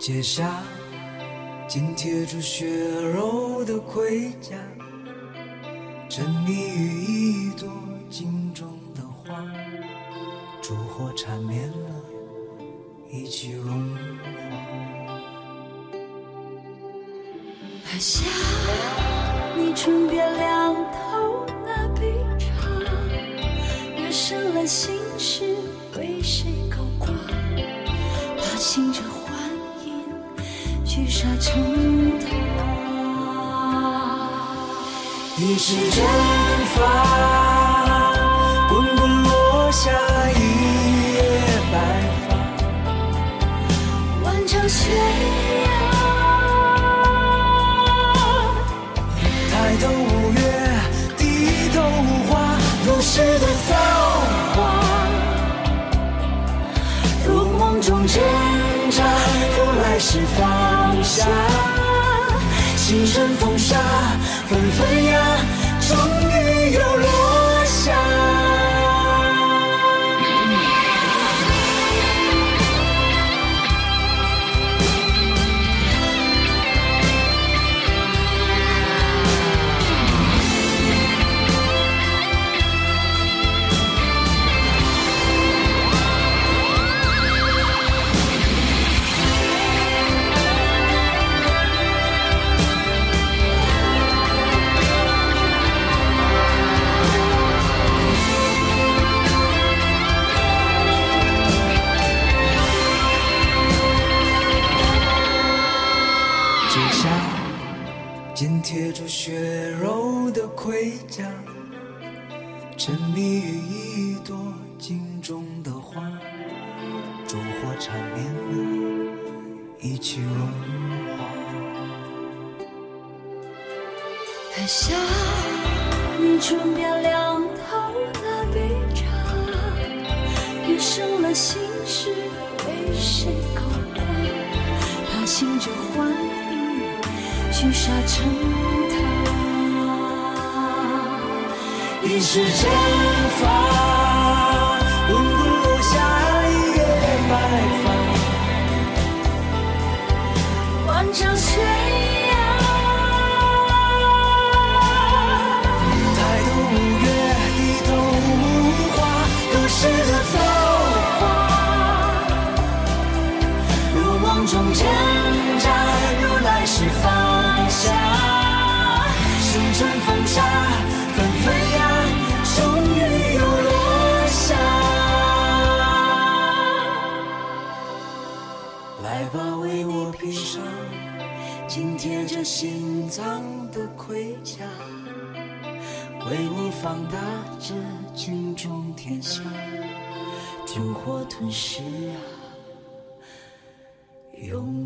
阶下紧贴住血肉的盔甲，沉迷于一朵镜中的花，烛火缠绵了，一起融化。喝下你唇边两头那杯茶，越深了心事为谁勾挂？怕醒着幻影，聚沙成塔。一世真发，滚滚落下一夜白发。万丈悬崖，抬头无月，低头无花，如诗的造化。如梦中挣扎，如来释放下，星辰风沙，纷纷呀，血肉的盔甲，沉迷于一朵镜中的花，烛火缠绵了，一起融化。喝下你唇边两头的杯茶，越深了心事为谁勾挂？怕醒着幻影，聚沙成一世真发，滚滚落下一夜白发。万丈悬崖，抬头无月，低头无花，如诗的造化。如梦中挣扎，如来时放下。星辰风沙，来吧，为我披上紧贴着心脏的盔甲，为我放大这镜中天下，烛火吞噬啊，永